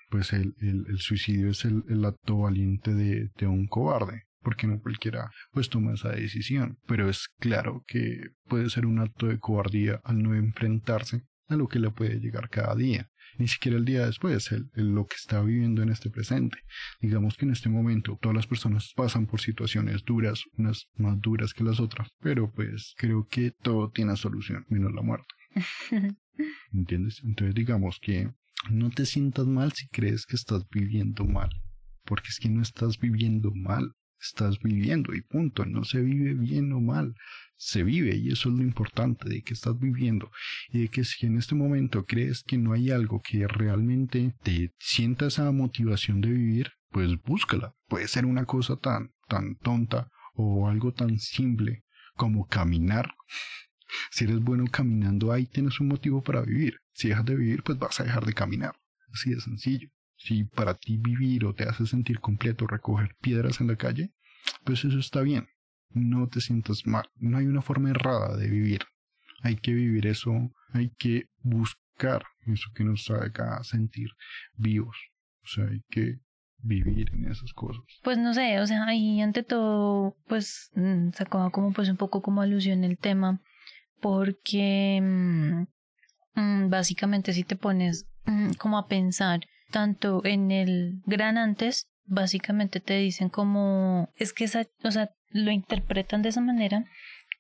pues el, el, suicidio es el, el acto valiente de, de, un cobarde, porque no cualquiera pues toma esa decisión, pero es claro que puede ser un acto de cobardía al no enfrentarse a lo que le puede llegar cada día, ni siquiera el día después, el, lo que está viviendo en este presente. Digamos que en este momento todas las personas pasan por situaciones duras, unas más duras que las otras, pero pues creo que todo tiene solución, menos la muerte. ¿Entiendes? Entonces digamos que no te sientas mal si crees que estás viviendo mal, porque es que no estás viviendo mal, estás viviendo y punto, no se vive bien o mal, se vive y eso es lo importante de que estás viviendo y de que si en este momento crees que no hay algo que realmente te sienta esa motivación de vivir, pues búscala. Puede ser una cosa tan, tan tonta o algo tan simple como caminar. Si eres bueno caminando, ahí tienes un motivo para vivir. Si dejas de vivir, pues vas a dejar de caminar. Así de sencillo. Si para ti vivir o te hace sentir completo recoger piedras en la calle, pues eso está bien. No te sientas mal. No hay una forma errada de vivir. Hay que vivir eso, hay que buscar eso que nos haga sentir vivos. O sea, hay que vivir en esas cosas. Pues no sé, o sea, ahí ante todo, pues mm, sacaba como pues un poco como alusión el tema, porque mm, mm, básicamente si te pones como a pensar tanto en el gran antes, básicamente te dicen como, es que esa, o sea, lo interpretan de esa manera,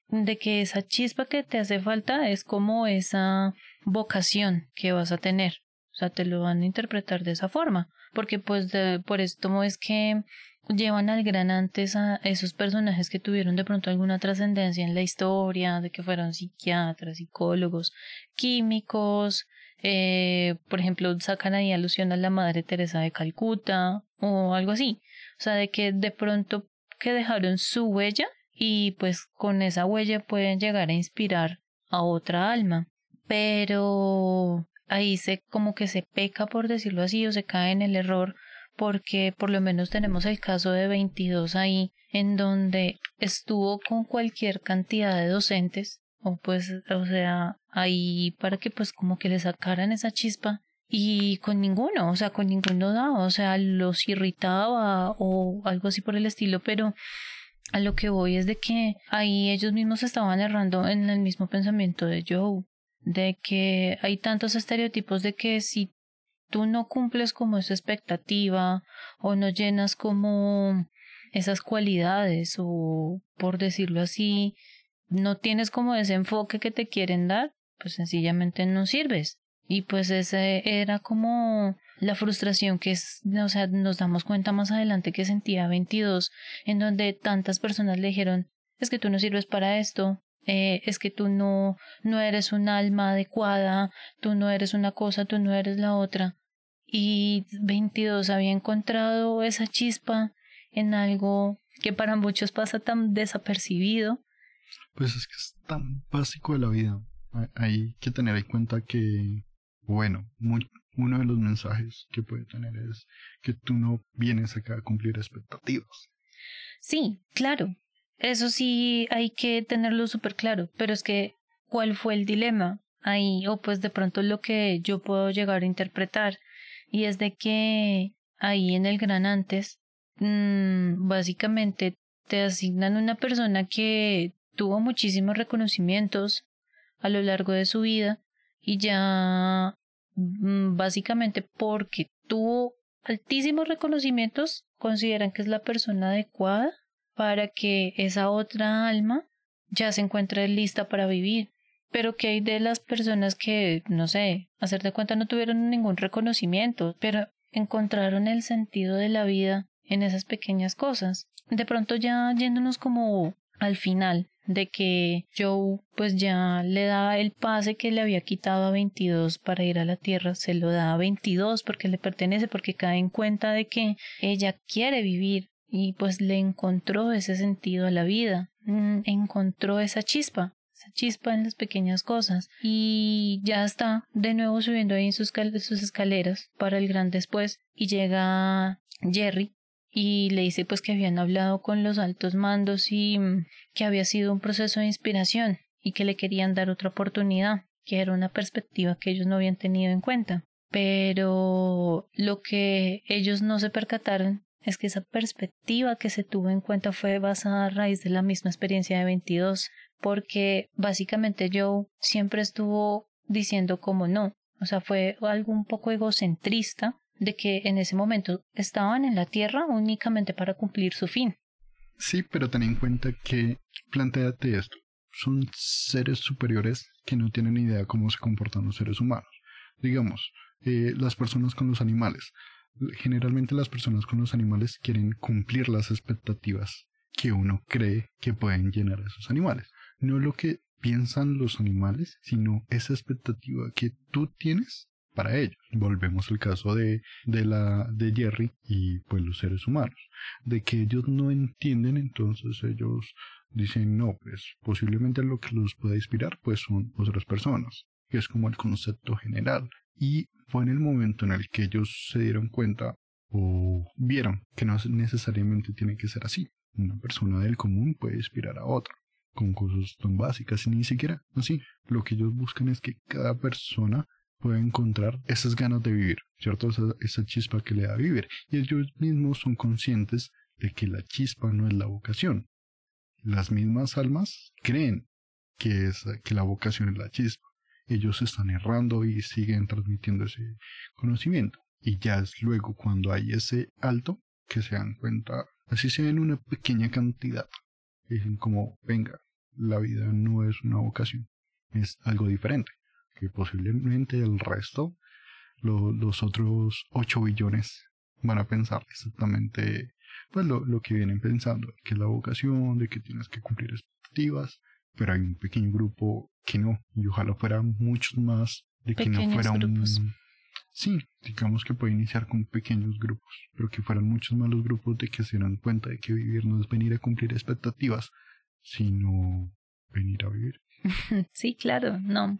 de que esa chispa que te hace falta es como esa vocación que vas a tener. O sea, te lo van a interpretar de esa forma. Porque pues por esto es que llevan al gran antes a esos personajes que tuvieron de pronto alguna trascendencia en la historia, de que fueron psiquiatras, psicólogos, químicos, eh, por ejemplo, sacan ahí alusión a la Madre Teresa de Calcuta o algo así. O sea, de que de pronto que dejaron su huella y pues con esa huella pueden llegar a inspirar a otra alma. Pero ahí se como que se peca por decirlo así o se cae en el error porque por lo menos tenemos el caso de 22 ahí en donde estuvo con cualquier cantidad de docentes o pues o sea ahí para que pues como que le sacaran esa chispa y con ninguno, o sea, con ninguno daba, o sea, los irritaba o algo así por el estilo, pero a lo que voy es de que ahí ellos mismos estaban errando en el mismo pensamiento de Joe, de que hay tantos estereotipos de que si tú no cumples como esa expectativa o no llenas como esas cualidades o por decirlo así, no tienes como ese enfoque que te quieren dar, pues sencillamente no sirves. Y pues ese era como la frustración que es, o sea, nos damos cuenta más adelante que sentía 22, en donde tantas personas le dijeron, es que tú no sirves para esto, eh, es que tú no, no eres un alma adecuada, tú no eres una cosa, tú no eres la otra. Y 22 había encontrado esa chispa en algo que para muchos pasa tan desapercibido. Pues es que es tan básico de la vida hay que tener en cuenta que, bueno, uno de los mensajes que puede tener es que tú no vienes acá a cumplir expectativas. Sí, claro. Eso sí hay que tenerlo súper claro. Pero es que, ¿cuál fue el dilema? Ahí, o pues de pronto lo que yo puedo llegar a interpretar. Y es de que ahí en el gran antes, mmm, básicamente te asignan una persona que tuvo muchísimos reconocimientos, a lo largo de su vida y ya mm, básicamente porque tuvo altísimos reconocimientos consideran que es la persona adecuada para que esa otra alma ya se encuentre lista para vivir. Pero que hay de las personas que, no sé, hacer de cuenta no tuvieron ningún reconocimiento, pero encontraron el sentido de la vida en esas pequeñas cosas. De pronto ya yéndonos como al final, de que Joe pues ya le da el pase que le había quitado a 22 para ir a la Tierra, se lo da a 22 porque le pertenece, porque cae en cuenta de que ella quiere vivir y pues le encontró ese sentido a la vida, mm, encontró esa chispa, esa chispa en las pequeñas cosas y ya está de nuevo subiendo ahí sus, sus escaleras para el gran después y llega Jerry y le dice pues que habían hablado con los altos mandos y mm, que había sido un proceso de inspiración y que le querían dar otra oportunidad, que era una perspectiva que ellos no habían tenido en cuenta. Pero lo que ellos no se percataron es que esa perspectiva que se tuvo en cuenta fue basada a raíz de la misma experiencia de 22, porque básicamente Joe siempre estuvo diciendo como no, o sea, fue algo un poco egocentrista de que en ese momento estaban en la Tierra únicamente para cumplir su fin. Sí, pero ten en cuenta que, planteate esto, son seres superiores que no tienen idea cómo se comportan los seres humanos. Digamos, eh, las personas con los animales. Generalmente las personas con los animales quieren cumplir las expectativas que uno cree que pueden llenar a esos animales. No lo que piensan los animales, sino esa expectativa que tú tienes para ellos. Volvemos al caso de, de, la, de Jerry y pues los seres humanos, de que ellos no entienden, entonces ellos dicen, no, pues posiblemente lo que los pueda inspirar pues son otras personas, es como el concepto general. Y fue en el momento en el que ellos se dieron cuenta o vieron que no necesariamente tiene que ser así. Una persona del común puede inspirar a otra con cosas tan básicas ni siquiera así. Lo que ellos buscan es que cada persona puede encontrar esas ganas de vivir, ¿cierto? Esa, chispa que le da a vivir. Y ellos mismos son conscientes de que la chispa no es la vocación. Las mismas almas creen que, es, que la vocación es la chispa. Ellos están errando y siguen transmitiendo ese conocimiento. Y ya es luego cuando hay ese alto que se dan cuenta, así sea en una pequeña cantidad, dicen como, venga, la vida no es una vocación, es algo diferente, que posiblemente el resto, los otros 8 billones, van a pensar exactamente pues lo, lo que vienen pensando, que es la vocación, de que tienes que cumplir expectativas, pero hay un pequeño grupo que no, y ojalá fueran muchos más, de que no fuera un... Sí, digamos que puede iniciar con pequeños grupos, pero que fueran muchos más los grupos de que se dan cuenta de que vivir no es venir a cumplir expectativas, sino venir a vivir. sí, claro, no.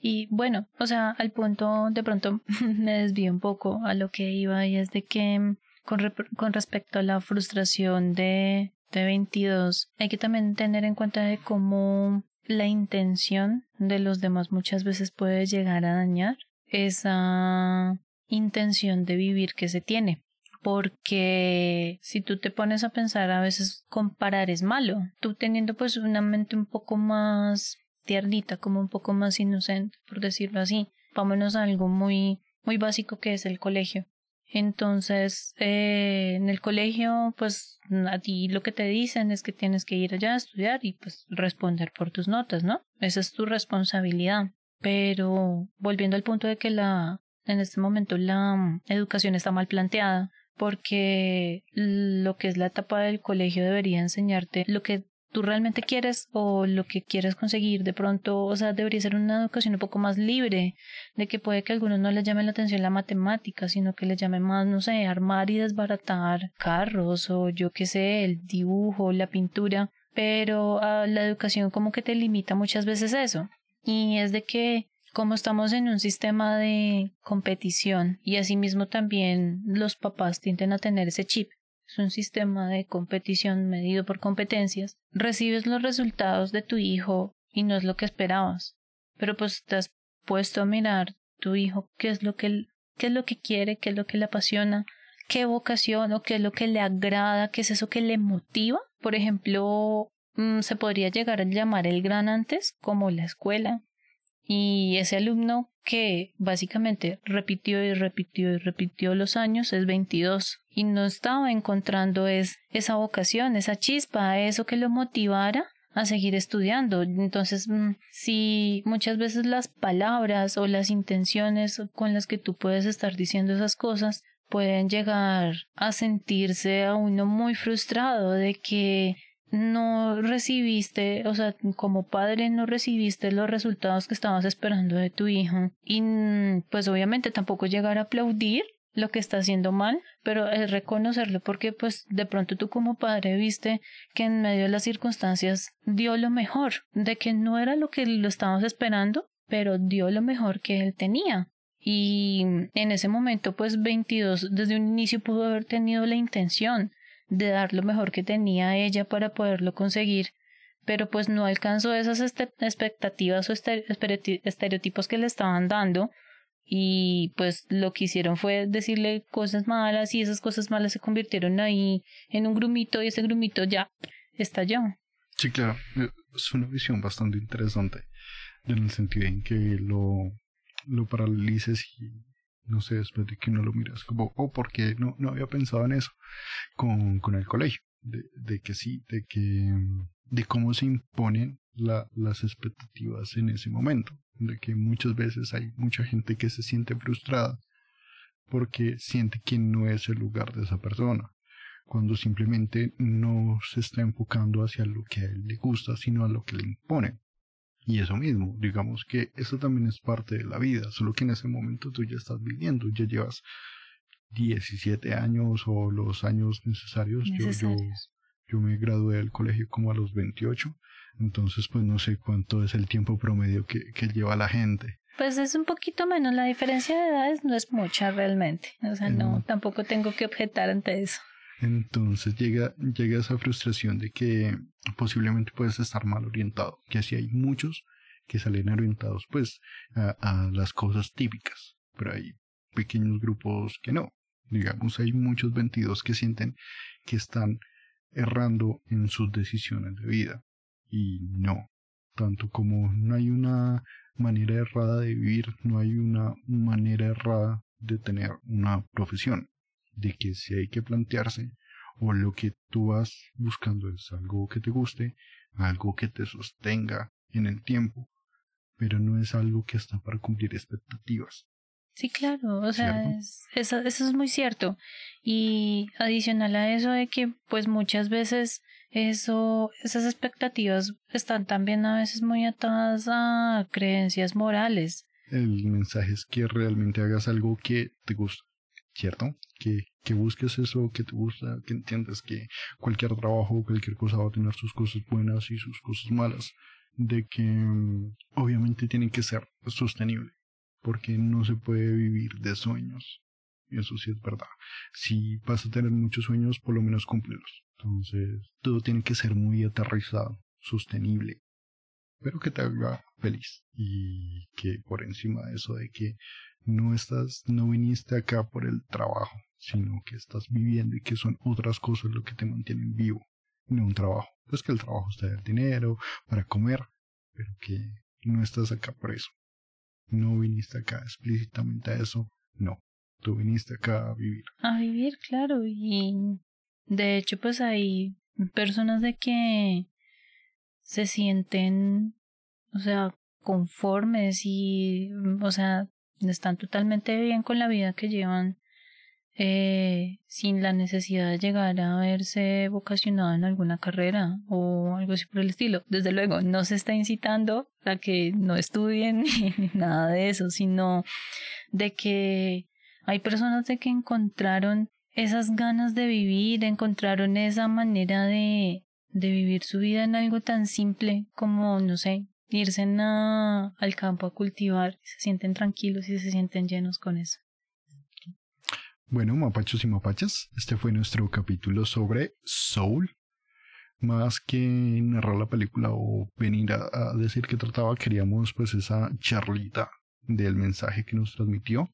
Y bueno, o sea, al punto de pronto me desvío un poco a lo que iba y es de que con, con respecto a la frustración de, de 22, hay que también tener en cuenta de cómo la intención de los demás muchas veces puede llegar a dañar esa intención de vivir que se tiene. Porque si tú te pones a pensar, a veces comparar es malo. Tú teniendo pues una mente un poco más tiernita, como un poco más inocente, por decirlo así. Vámonos a algo muy, muy básico que es el colegio. Entonces, eh, en el colegio, pues a ti lo que te dicen es que tienes que ir allá a estudiar y pues responder por tus notas, ¿no? Esa es tu responsabilidad. Pero volviendo al punto de que la, en este momento la mm, educación está mal planteada, porque lo que es la etapa del colegio debería enseñarte lo que tú realmente quieres o lo que quieres conseguir de pronto, o sea, debería ser una educación un poco más libre, de que puede que a algunos no les llame la atención la matemática, sino que les llame más, no sé, armar y desbaratar carros o yo qué sé, el dibujo, la pintura, pero ah, la educación como que te limita muchas veces eso. Y es de que como estamos en un sistema de competición y asimismo también los papás tienden a tener ese chip es un sistema de competición medido por competencias, recibes los resultados de tu hijo y no es lo que esperabas. Pero pues has puesto a mirar tu hijo qué es lo que qué es lo que quiere, qué es lo que le apasiona, qué vocación o qué es lo que le agrada, qué es eso que le motiva. Por ejemplo, mm, se podría llegar a llamar el gran antes como la escuela, y ese alumno que básicamente repitió y repitió y repitió los años es 22 y no estaba encontrando es, esa vocación, esa chispa, eso que lo motivara a seguir estudiando. Entonces, mm, si muchas veces las palabras o las intenciones con las que tú puedes estar diciendo esas cosas pueden llegar a sentirse a uno muy frustrado de que no recibiste, o sea, como padre no recibiste los resultados que estabas esperando de tu hijo y pues obviamente tampoco llegar a aplaudir lo que está haciendo mal, pero es reconocerlo porque pues de pronto tú como padre viste que en medio de las circunstancias dio lo mejor, de que no era lo que lo estábamos esperando, pero dio lo mejor que él tenía. Y en ese momento pues 22 desde un inicio pudo haber tenido la intención de dar lo mejor que tenía ella para poderlo conseguir, pero pues no alcanzó esas expectativas o estereotipos que le estaban dando y pues lo que hicieron fue decirle cosas malas y esas cosas malas se convirtieron ahí en un grumito y ese grumito ya estalló. Sí, claro, es una visión bastante interesante en el sentido en que lo, lo paralices y no sé, después de que uno lo miras como, oh, porque no, no había pensado en eso con, con el colegio, de, de que sí, de que, de cómo se imponen la, las expectativas en ese momento, de que muchas veces hay mucha gente que se siente frustrada porque siente que no es el lugar de esa persona, cuando simplemente no se está enfocando hacia lo que a él le gusta, sino a lo que le imponen. Y eso mismo, digamos que eso también es parte de la vida, solo que en ese momento tú ya estás viviendo, ya llevas 17 años o los años necesarios. Yo, yo, yo me gradué del colegio como a los 28, entonces pues no sé cuánto es el tiempo promedio que, que lleva la gente. Pues es un poquito menos, la diferencia de edades no es mucha realmente, o sea, no, tampoco tengo que objetar ante eso. Entonces llega, llega esa frustración de que posiblemente puedes estar mal orientado, que así hay muchos que salen orientados pues a, a las cosas típicas, pero hay pequeños grupos que no. Digamos, hay muchos 22 que sienten que están errando en sus decisiones de vida. Y no, tanto como no hay una manera errada de vivir, no hay una manera errada de tener una profesión de que si hay que plantearse o lo que tú vas buscando es algo que te guste, algo que te sostenga en el tiempo, pero no es algo que está para cumplir expectativas. Sí, claro, o sea, eso, eso es muy cierto. Y adicional a eso de que pues muchas veces eso, esas expectativas están también a veces muy atadas a creencias morales. El mensaje es que realmente hagas algo que te gusta, ¿cierto? Que, que busques eso que te gusta, que entiendas que cualquier trabajo, cualquier cosa va a tener sus cosas buenas y sus cosas malas, de que mm, obviamente tiene que ser sostenible, porque no se puede vivir de sueños. Eso sí es verdad. Si vas a tener muchos sueños, por lo menos cúmplelos. Entonces, todo tiene que ser muy aterrizado, sostenible, pero que te haga feliz. Y que por encima de eso, de que no estás, no viniste acá por el trabajo, sino que estás viviendo y que son otras cosas lo que te mantienen vivo, no un trabajo. Pues que el trabajo está el dinero para comer, pero que no estás acá por eso. No viniste acá explícitamente a eso, no. Tú viniste acá a vivir. A vivir, claro, y de hecho, pues hay personas de que se sienten, o sea, conformes y, o sea, están totalmente bien con la vida que llevan eh, sin la necesidad de llegar a verse vocacionado en alguna carrera o algo así por el estilo. Desde luego, no se está incitando a que no estudien ni nada de eso, sino de que hay personas de que encontraron esas ganas de vivir, encontraron esa manera de, de vivir su vida en algo tan simple como, no sé, irse al campo a cultivar, se sienten tranquilos y se sienten llenos con eso. Bueno, mapachos y mapachas, este fue nuestro capítulo sobre Soul. Más que narrar la película o venir a, a decir que trataba, queríamos pues esa charlita del mensaje que nos transmitió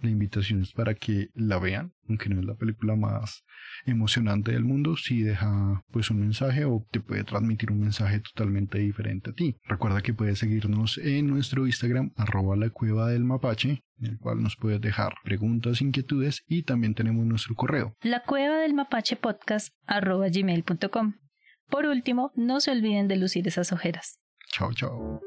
la invitación es para que la vean, aunque no es la película más emocionante del mundo, si deja pues un mensaje o te puede transmitir un mensaje totalmente diferente a ti. Recuerda que puedes seguirnos en nuestro Instagram, arroba la cueva del mapache, en el cual nos puedes dejar preguntas, inquietudes y también tenemos nuestro correo. La cueva del mapache podcast arroba gmail.com. Por último, no se olviden de lucir esas ojeras. Chao, chao.